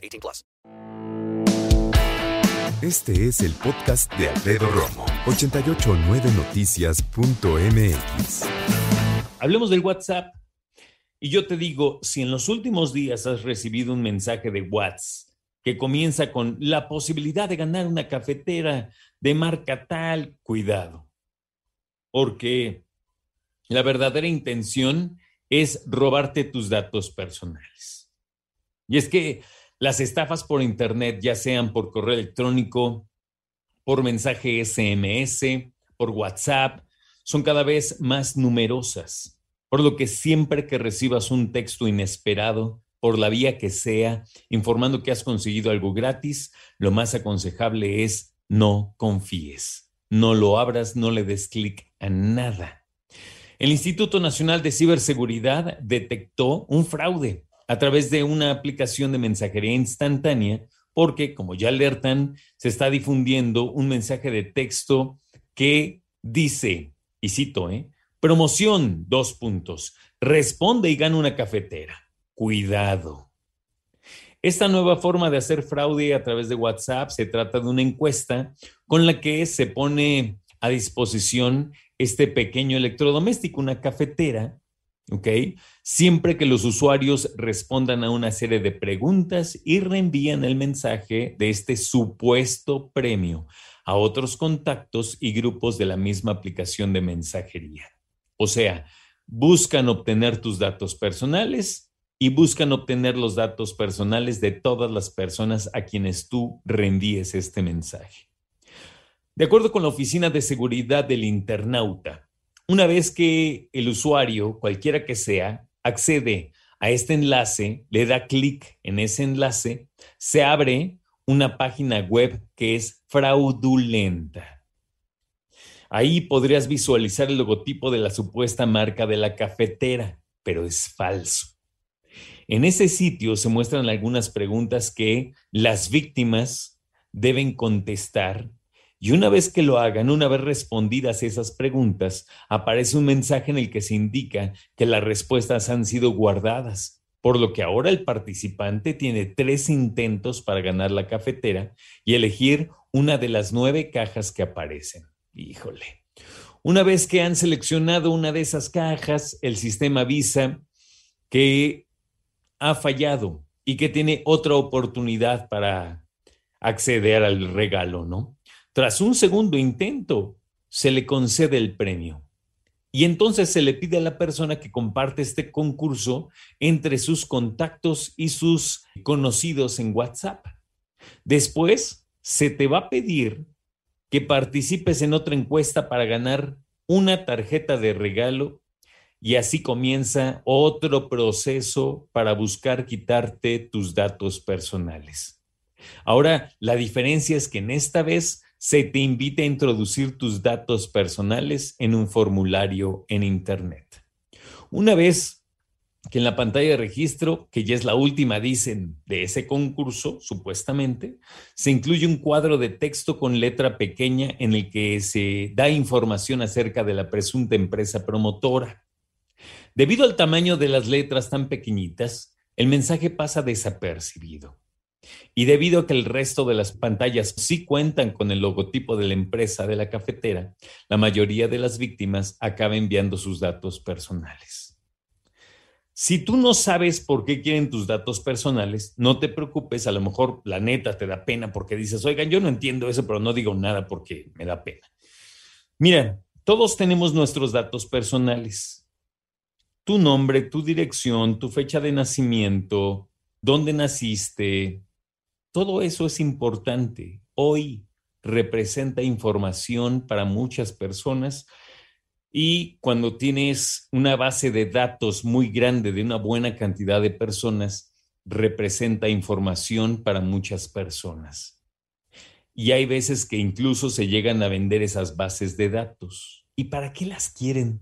18 plus. Este es el podcast de Alfredo Romo. 889noticias.mx Hablemos del WhatsApp. Y yo te digo, si en los últimos días has recibido un mensaje de WhatsApp que comienza con la posibilidad de ganar una cafetera de marca tal, cuidado, porque la verdadera intención es robarte tus datos personales. Y es que las estafas por Internet, ya sean por correo electrónico, por mensaje SMS, por WhatsApp, son cada vez más numerosas, por lo que siempre que recibas un texto inesperado, por la vía que sea, informando que has conseguido algo gratis, lo más aconsejable es no confíes, no lo abras, no le des clic a nada. El Instituto Nacional de Ciberseguridad detectó un fraude a través de una aplicación de mensajería instantánea porque, como ya alertan, se está difundiendo un mensaje de texto que dice, y cito, ¿eh? promoción, dos puntos, responde y gana una cafetera cuidado. Esta nueva forma de hacer fraude a través de WhatsApp se trata de una encuesta con la que se pone a disposición este pequeño electrodoméstico, una cafetera, Siempre que los usuarios respondan a una serie de preguntas y reenvían el mensaje de este supuesto premio a otros contactos y grupos de la misma aplicación de mensajería. O sea, buscan obtener tus datos personales y buscan obtener los datos personales de todas las personas a quienes tú reenvíes este mensaje. De acuerdo con la Oficina de Seguridad del Internauta, una vez que el usuario, cualquiera que sea, accede a este enlace, le da clic en ese enlace, se abre una página web que es fraudulenta. Ahí podrías visualizar el logotipo de la supuesta marca de la cafetera, pero es falso. En ese sitio se muestran algunas preguntas que las víctimas deben contestar y una vez que lo hagan, una vez respondidas esas preguntas, aparece un mensaje en el que se indica que las respuestas han sido guardadas, por lo que ahora el participante tiene tres intentos para ganar la cafetera y elegir una de las nueve cajas que aparecen. Híjole. Una vez que han seleccionado una de esas cajas, el sistema avisa que ha fallado y que tiene otra oportunidad para acceder al regalo, ¿no? Tras un segundo intento, se le concede el premio. Y entonces se le pide a la persona que comparte este concurso entre sus contactos y sus conocidos en WhatsApp. Después, se te va a pedir que participes en otra encuesta para ganar una tarjeta de regalo y así comienza otro proceso para buscar quitarte tus datos personales. Ahora, la diferencia es que en esta vez se te invita a introducir tus datos personales en un formulario en Internet. Una vez que en la pantalla de registro, que ya es la última, dicen, de ese concurso, supuestamente, se incluye un cuadro de texto con letra pequeña en el que se da información acerca de la presunta empresa promotora. Debido al tamaño de las letras tan pequeñitas, el mensaje pasa desapercibido. Y debido a que el resto de las pantallas sí cuentan con el logotipo de la empresa de la cafetera, la mayoría de las víctimas acaba enviando sus datos personales. Si tú no sabes por qué quieren tus datos personales, no te preocupes, a lo mejor la neta te da pena porque dices, oigan, yo no entiendo eso, pero no digo nada porque me da pena. Mira, todos tenemos nuestros datos personales tu nombre, tu dirección, tu fecha de nacimiento, dónde naciste, todo eso es importante. Hoy representa información para muchas personas y cuando tienes una base de datos muy grande de una buena cantidad de personas, representa información para muchas personas. Y hay veces que incluso se llegan a vender esas bases de datos. ¿Y para qué las quieren?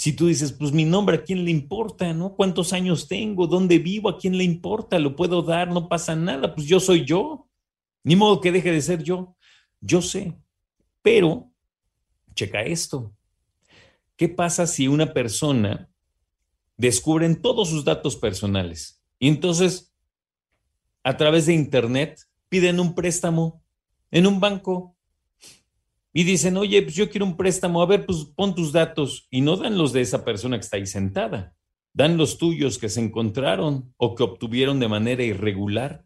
Si tú dices, pues mi nombre, ¿a quién le importa? ¿No? ¿Cuántos años tengo? ¿Dónde vivo? ¿A quién le importa? ¿Lo puedo dar? No pasa nada. Pues yo soy yo. Ni modo que deje de ser yo. Yo sé. Pero, checa esto. ¿Qué pasa si una persona descubren todos sus datos personales y entonces a través de Internet piden un préstamo en un banco y dicen, oye, pues yo quiero un préstamo, a ver, pues pon tus datos y no dan los de esa persona que está ahí sentada, dan los tuyos que se encontraron o que obtuvieron de manera irregular.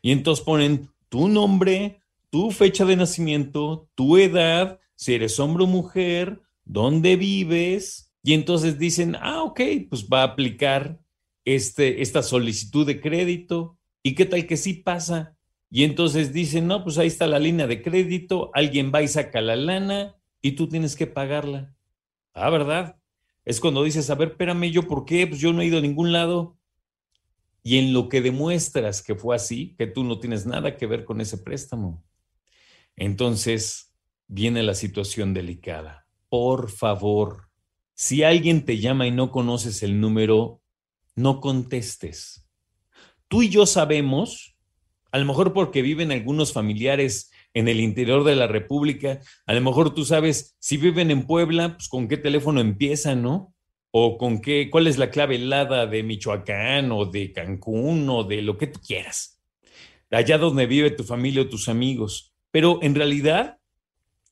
Y entonces ponen tu nombre, tu fecha de nacimiento, tu edad, si eres hombre o mujer, dónde vives, y entonces dicen, ah, ok, pues va a aplicar este, esta solicitud de crédito. ¿Y qué tal que sí pasa? Y entonces dicen, no, pues ahí está la línea de crédito, alguien va y saca la lana y tú tienes que pagarla. Ah, ¿verdad? Es cuando dices, a ver, espérame, ¿yo por qué? Pues yo no he ido a ningún lado. Y en lo que demuestras que fue así, que tú no tienes nada que ver con ese préstamo. Entonces viene la situación delicada. Por favor, si alguien te llama y no conoces el número, no contestes. Tú y yo sabemos, a lo mejor porque viven algunos familiares en el interior de la República, a lo mejor tú sabes si viven en Puebla, pues con qué teléfono empiezan, ¿no? O con qué, cuál es la clave helada de Michoacán o de Cancún o de lo que tú quieras. Allá donde vive tu familia o tus amigos. Pero en realidad,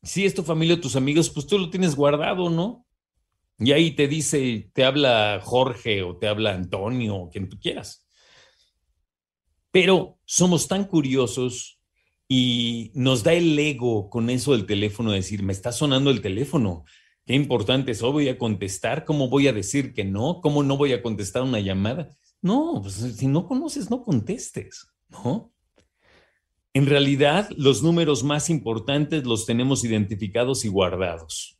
si es tu familia o tus amigos, pues tú lo tienes guardado, ¿no? Y ahí te dice, te habla Jorge o te habla Antonio o quien tú quieras. Pero somos tan curiosos y nos da el ego con eso del teléfono, decir, me está sonando el teléfono. Qué importante es, voy a contestar, ¿cómo voy a decir que no? ¿Cómo no voy a contestar una llamada? No, pues si no conoces, no contestes, ¿no? En realidad, los números más importantes los tenemos identificados y guardados.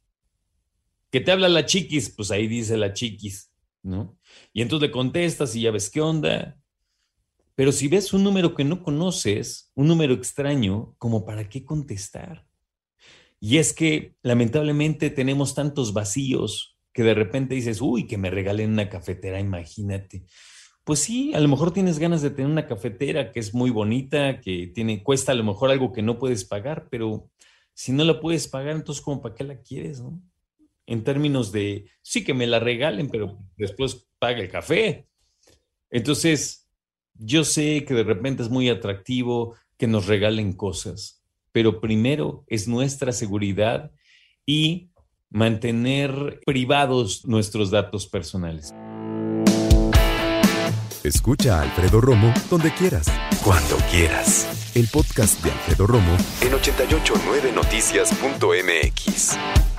Que te habla la chiquis, pues ahí dice la chiquis, ¿no? Y entonces contestas y ya ves qué onda. Pero si ves un número que no conoces, un número extraño, como para qué contestar. Y es que lamentablemente tenemos tantos vacíos que de repente dices, uy, que me regalen una cafetera, imagínate pues sí, a lo mejor tienes ganas de tener una cafetera que es muy bonita, que tiene, cuesta a lo mejor algo que no puedes pagar, pero si no la puedes pagar, entonces como para qué la quieres, ¿no? En términos de, sí que me la regalen, pero después paga el café. Entonces, yo sé que de repente es muy atractivo que nos regalen cosas, pero primero es nuestra seguridad y mantener privados nuestros datos personales. Escucha a Alfredo Romo donde quieras. Cuando quieras. El podcast de Alfredo Romo en 889noticias.mx.